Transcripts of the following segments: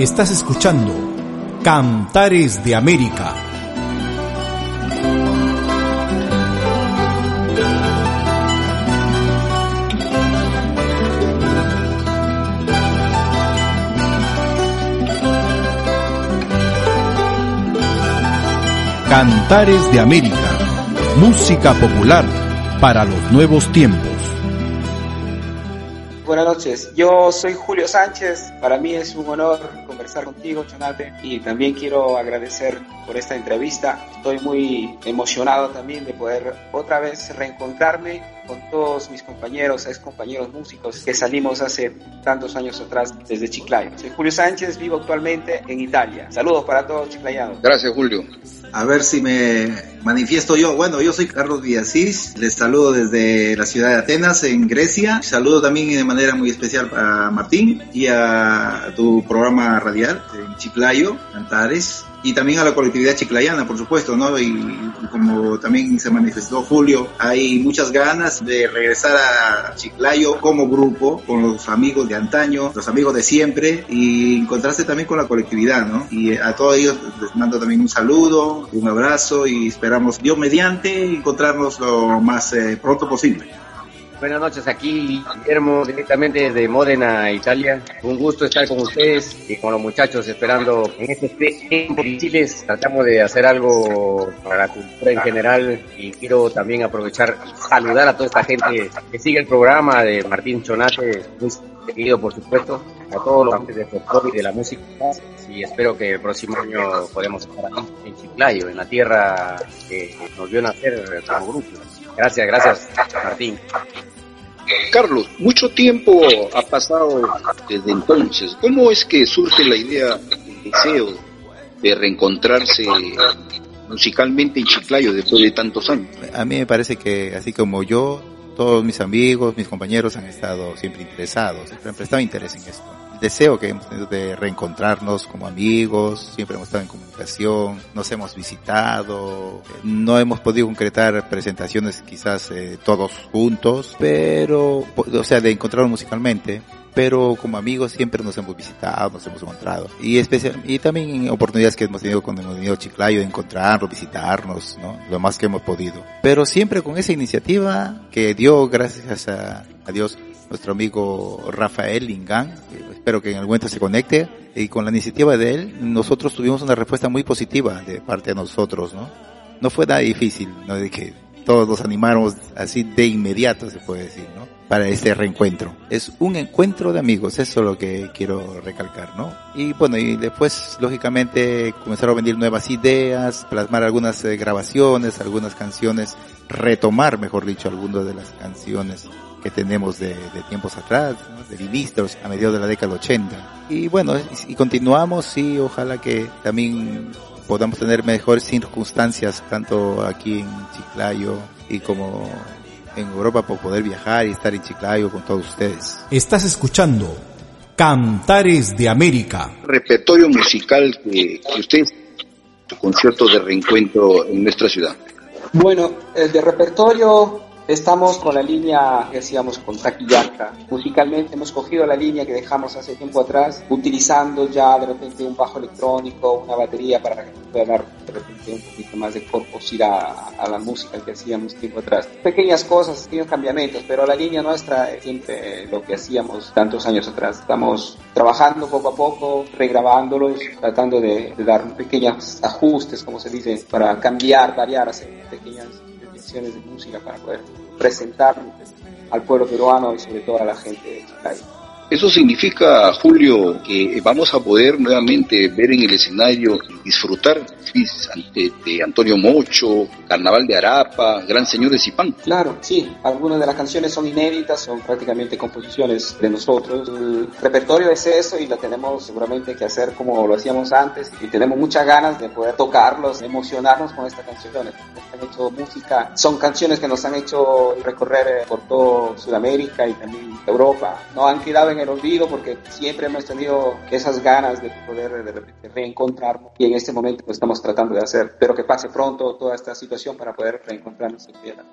Estás escuchando Cantares de América. Cantares de América. Música popular para los nuevos tiempos. Buenas noches, yo soy Julio Sánchez. Para mí es un honor conversar contigo, Chonate, y también quiero agradecer por esta entrevista. Estoy muy emocionado también de poder otra vez reencontrarme con todos mis compañeros, ex compañeros músicos que salimos hace tantos años atrás desde Chiclayo. Soy Julio Sánchez, vivo actualmente en Italia. Saludos para todos chiclayanos. Gracias, Julio. A ver si me manifiesto yo. Bueno, yo soy Carlos Villasís, les saludo desde la ciudad de Atenas, en Grecia. Saludo también de manera muy especial a Martín y a tu programa radial en Chiclayo, Cantares y también a la colectividad chiclayana, por supuesto, ¿no? Y, como también se manifestó Julio, hay muchas ganas de regresar a Chiclayo como grupo, con los amigos de antaño, los amigos de siempre, y encontrarse también con la colectividad, ¿no? Y a todos ellos les mando también un saludo, un abrazo y esperamos, Dios mediante, encontrarnos lo más eh, pronto posible. Buenas noches, aquí Guillermo, directamente desde Módena, Italia. Un gusto estar con ustedes y con los muchachos esperando en este tiempo difíciles. Tratamos de hacer algo para la cultura en general y quiero también aprovechar saludar a toda esta gente que sigue el programa de Martín Chonate, muy seguido por supuesto, a todos los amantes del folclore y de la música y espero que el próximo año podamos estar aquí en Chiclayo, en la tierra que nos vio nacer como grupo. Gracias, gracias Martín. Carlos, mucho tiempo ha pasado desde entonces. ¿Cómo es que surge la idea, el deseo de reencontrarse musicalmente en Chiclayo después de tantos años? A mí me parece que así como yo, todos mis amigos, mis compañeros han estado siempre interesados, siempre han prestado interés en esto deseo que hemos tenido de reencontrarnos como amigos, siempre hemos estado en comunicación, nos hemos visitado, no hemos podido concretar presentaciones quizás eh, todos juntos, pero, o sea, de encontrarnos musicalmente, pero como amigos siempre nos hemos visitado, nos hemos encontrado. Y especial, y también oportunidades que hemos tenido cuando hemos venido a Chiclayo de encontrarnos, visitarnos, ¿no? Lo más que hemos podido. Pero siempre con esa iniciativa que dio, gracias a, a Dios, nuestro amigo Rafael Lingán, espero que en algún momento se conecte, y con la iniciativa de él, nosotros tuvimos una respuesta muy positiva de parte de nosotros, ¿no? No fue nada difícil, ¿no? De que todos nos animáramos así de inmediato, se puede decir, ¿no? Para este reencuentro. Es un encuentro de amigos, eso es lo que quiero recalcar, ¿no? Y bueno, y después, lógicamente, comenzaron a venir nuevas ideas, plasmar algunas eh, grabaciones, algunas canciones, retomar, mejor dicho, algunas de las canciones que tenemos de, tiempos atrás, de ministros a mediados de la década 80. Y bueno, y, continuamos y ojalá que también podamos tener mejores circunstancias, tanto aquí en Chiclayo y como en Europa, por poder viajar y estar en Chiclayo con todos ustedes. Estás escuchando Cantares de América. Repertorio musical que, que usted, su concierto de reencuentro en nuestra ciudad. Bueno, el de repertorio Estamos con la línea que hacíamos con Taquillaca. Musicalmente hemos cogido la línea que dejamos hace tiempo atrás, utilizando ya de repente un bajo electrónico, una batería para que pueda dar de repente un poquito más de corposidad a, la música que hacíamos tiempo atrás. Pequeñas cosas, pequeños cambiamientos, pero la línea nuestra es siempre lo que hacíamos tantos años atrás. Estamos trabajando poco a poco, regrabándolos, tratando de, de dar pequeños ajustes, como se dice, para cambiar, variar, hacer pequeñas de música para poder presentar al pueblo peruano y sobre todo a la gente de Chiclayo. Eso significa, Julio, que vamos a poder nuevamente ver en el escenario disfrutar de, Antonio Mocho, Carnaval de Arapa, Gran Señor de Zipán. Claro, sí. Algunas de las canciones son inéditas, son prácticamente composiciones de nosotros. El repertorio es eso y lo tenemos seguramente que hacer como lo hacíamos antes y tenemos muchas ganas de poder tocarlos, emocionarnos con estas canciones. Han hecho música, son canciones que nos han hecho recorrer eh, por todo Sudamérica y también Europa. No han quedado en el olvido porque siempre hemos tenido esas ganas de poder de repente reencontrarnos y en este momento pues, estamos tratando de hacer. Pero que pase pronto toda esta situación para poder reencontrarnos en tierra.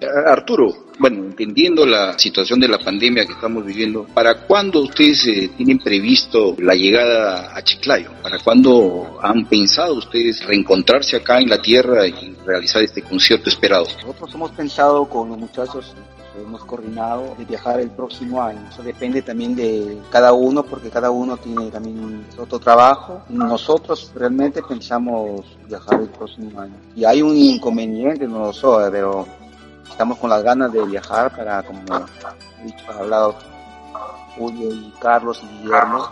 Eh, Arturo, bueno, entendiendo la situación de la pandemia que estamos viviendo, ¿para cuándo ustedes eh, tienen previsto la llegada a Chiclayo? ¿Para cuándo han pensado ustedes reencontrarse acá en la tierra y realizar este concierto esperado? Nosotros hemos pensado con los muchachos hemos coordinado de viajar el próximo año. Eso depende también de cada uno porque cada uno tiene también otro trabajo. Nosotros realmente pensamos viajar el próximo año. Y hay un inconveniente, no lo sé, pero estamos con las ganas de viajar para, como he dicho, hablado Julio y Carlos y Guillermo,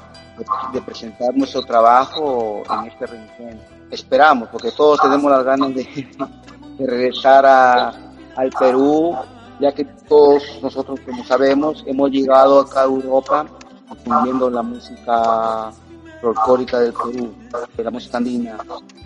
de, presentar nuestro trabajo en este reencuentro. Esperamos, porque todos tenemos las ganas de, regresar al Perú ya que todos nosotros, como sabemos, hemos llegado acá a Europa aprendiendo la música folclórica del Perú, de la música andina.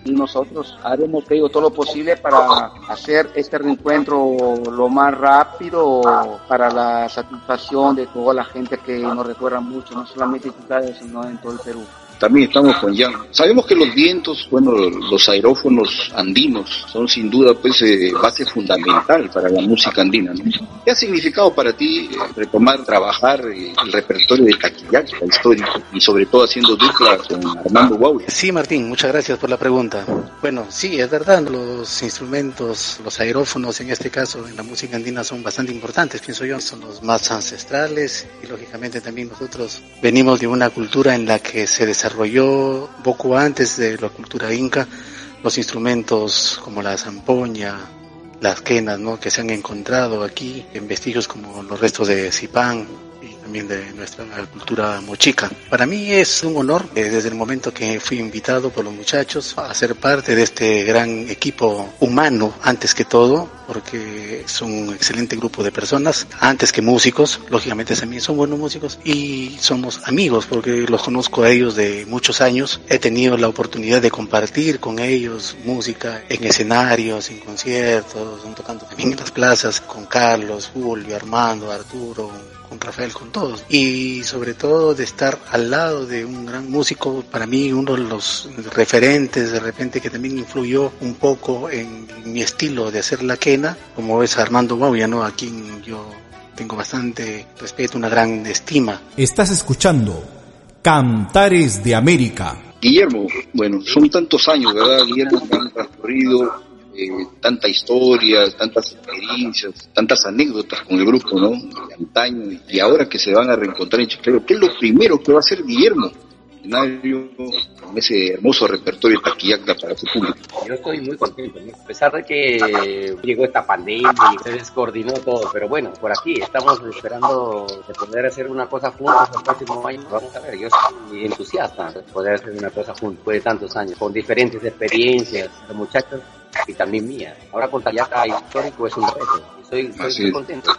Y nosotros haremos, creo, todo lo posible para hacer este reencuentro lo más rápido para la satisfacción de toda la gente que nos recuerda mucho, no solamente en Italia, sino en todo el Perú. También estamos con Jan. Sabemos que los vientos, bueno, los aerófonos andinos son sin duda pues eh, base fundamental para la música andina. ¿no? ¿Qué ha significado para ti eh, retomar, trabajar eh, el repertorio de Taquillaca histórico y sobre todo haciendo dupla con Armando Guau? Sí, Martín, muchas gracias por la pregunta. Bueno, sí, es verdad, los instrumentos, los aerófonos en este caso en la música andina son bastante importantes, pienso yo, son los más ancestrales y lógicamente también nosotros venimos de una cultura en la que se desarrolla desarrolló poco antes de la cultura inca los instrumentos como la zampoña, las quenas, ¿no? que se han encontrado aquí en vestigios como los restos de Zipán, también de nuestra cultura mochica. Para mí es un honor eh, desde el momento que fui invitado por los muchachos a ser parte de este gran equipo humano antes que todo, porque es un excelente grupo de personas, antes que músicos, lógicamente también son buenos músicos y somos amigos porque los conozco a ellos de muchos años. He tenido la oportunidad de compartir con ellos música en escenarios, en conciertos, tocando también en las plazas con Carlos, Julio, Armando, Arturo, con Rafael, con todos. Y sobre todo de estar al lado de un gran músico, para mí uno de los referentes de repente que también influyó un poco en mi estilo de hacer la quena, como es Armando Bauya, ¿no? A quien yo tengo bastante respeto, una gran estima. Estás escuchando Cantares de América. Guillermo, bueno, son tantos años, ¿verdad? Guillermo, que han transcurrido tanta historia, tantas experiencias, tantas anécdotas con el grupo, ¿no? De y ahora que se van a reencontrar en Chiclayo, ¿qué es lo primero que va a hacer Guillermo? con ese hermoso repertorio taquillaca para su público. Yo estoy muy contento, a pesar de que llegó esta pandemia y se descoordinó todo, pero bueno, por aquí estamos esperando de poder hacer una cosa juntos el próximo año. Vamos a ver, yo estoy entusiasta de poder hacer una cosa juntos después de tantos años, con diferentes experiencias, los muchachos y también mía. Ahora con Taquillaca histórico es un reto, estoy, muy contento.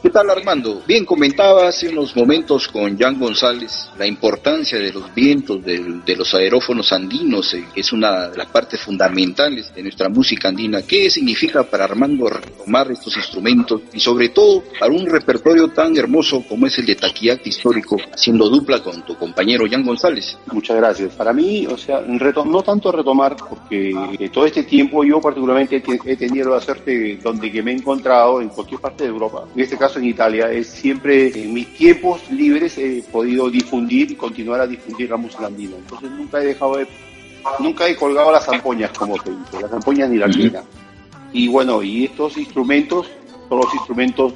¿Qué tal Armando? Bien, comentaba hace unos momentos con Jan González la importancia de los vientos, de, los aerófonos andinos, eh, es una de las partes fundamentales de nuestra música andina. ¿Qué significa para Armando retomar estos instrumentos y sobre todo para un repertorio tan hermoso como es el de Taquillac histórico, haciendo dupla con tu compañero Jan González? Muchas gracias. Para mí, o sea, no tanto retomar, porque eh, todo este tiempo yo particularmente he tenido la suerte donde que me he encontrado en cualquier parte de Europa. En este caso, en Italia, es siempre en mis tiempos libres he podido difundir y continuar a difundir la música andina. Entonces nunca he dejado de, nunca he colgado las zampoñas, como se dice, las zampoñas ni la quena. Y bueno, y estos instrumentos son los instrumentos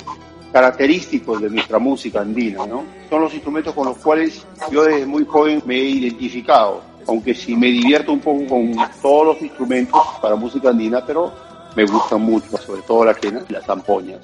característicos de nuestra música andina, ¿no? Son los instrumentos con los cuales yo desde muy joven me he identificado, aunque sí me divierto un poco con todos los instrumentos para música andina, pero me gustan mucho, sobre todo la quena y las zampoñas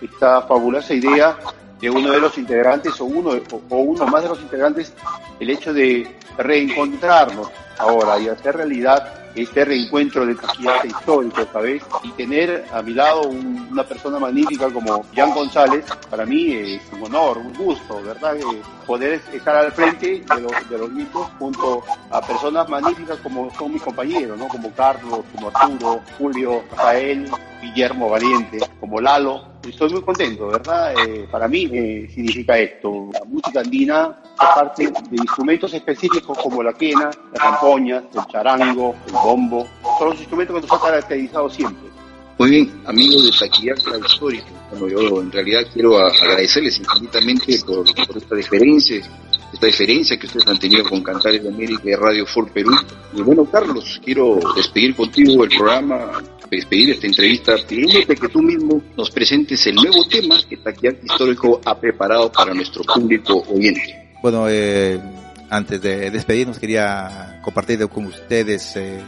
esta fabulosa idea de uno de los integrantes o uno, o uno más de los integrantes el hecho de reencontrarnos ahora y hacer realidad este reencuentro de taquillaje histórico, ¿sabes? Y tener a mi lado una persona magnífica como Jan González, para mí es un honor, un gusto, ¿verdad? Eh, poder estar al frente de los, de los mismos junto a personas magníficas como son mis compañeros, ¿no? Como Carlos, como Arturo, Julio, Rafael, Guillermo Valiente, como Lalo. Estoy muy contento, ¿verdad? Eh, para mí eh, significa esto. La música andina parte de instrumentos específicos como la quena, la campoña, el charango, el bombo. Son los instrumentos que nos han caracterizado siempre. Muy bien, amigos de Taquillaca Histórico. Bueno, yo en realidad quiero agradecerles infinitamente por, esta diferencia, esta diferencia que ustedes han tenido con Cantares de América y Radio For Perú. Y bueno, Carlos, quiero despedir contigo el programa, despedir esta entrevista, pidiéndote que tú mismo nos presentes el nuevo tema que Taquillaca Histórico ha preparado para nuestro público oyente. Bueno, eh, antes de despedirnos quería compartir con ustedes eh,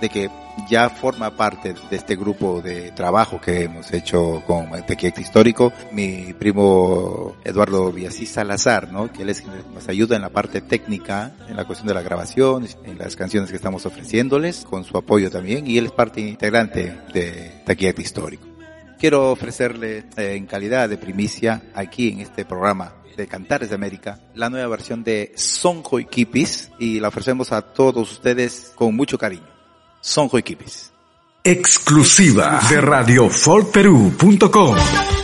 de que ya forma parte de este grupo de trabajo que hemos hecho con el Tequiec Histórico, mi primo Eduardo Villasís Salazar, ¿no? que él es nos ayuda en la parte técnica, en la cuestión de la grabación, en las canciones que estamos ofreciéndoles, con su apoyo también, y él es parte integrante de Tequiec Histórico. Quiero ofrecerle eh, en calidad de primicia aquí en este programa de Cantares de América, la nueva versión de Sonjo y Kipis y la ofrecemos a todos ustedes con mucho cariño. Sonjo y Kipis. Exclusiva de radiofolperú.com.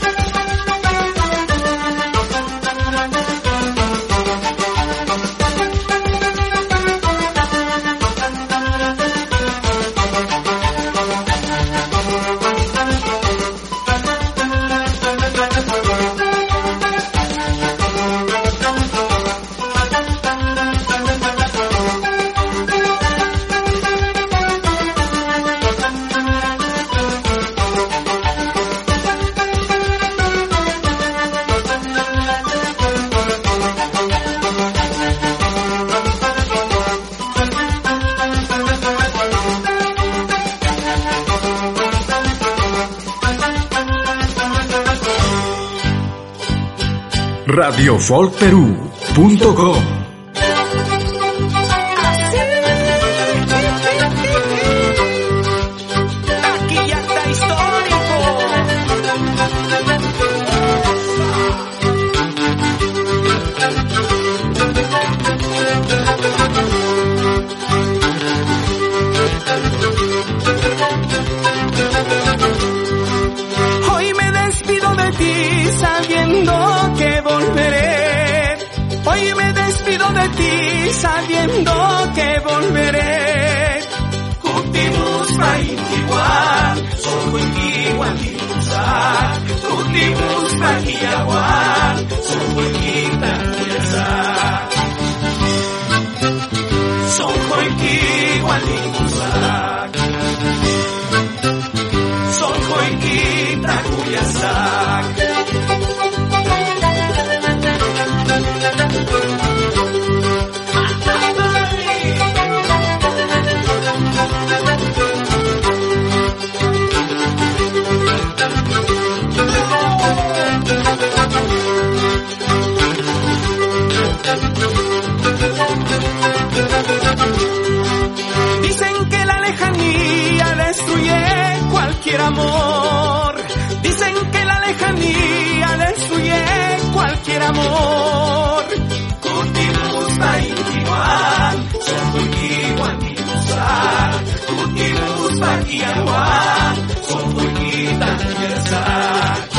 radiofolkperú.com de ti sabiendo que volveré. Contigo está igual, solo en amor. Dicen que la lejanía le suye cualquier amor. Contigo gusta igual, contigo antimusar. Contigo gusta igual, contigo tan diversar.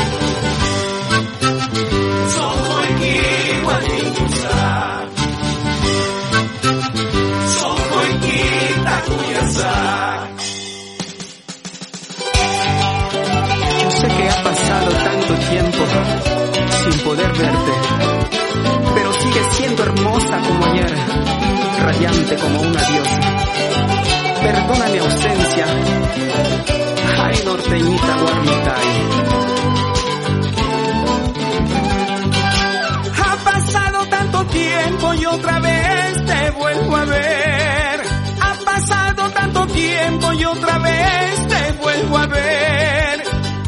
a ver. Ha pasado tanto tiempo y otra vez te vuelvo a ver.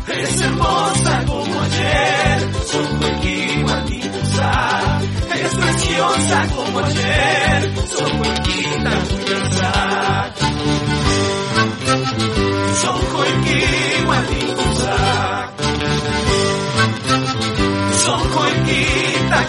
Eres hermosa como ayer, solo aquí maldita. Eres preciosa como ayer, solo aquí tan Son aquí maldita. Son aquí tan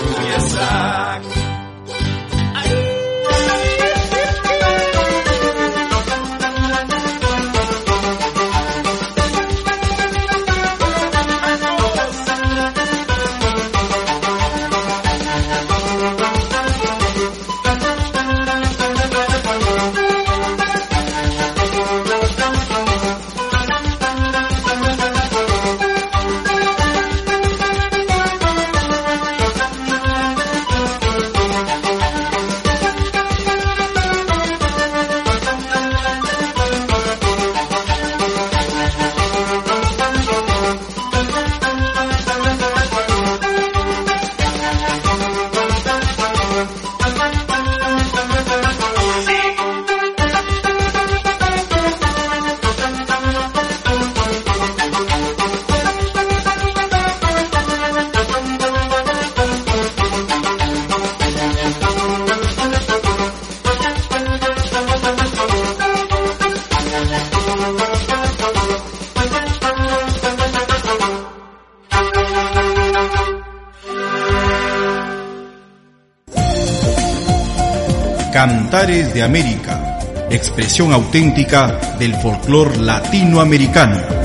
De América, expresión auténtica del folclor latinoamericano.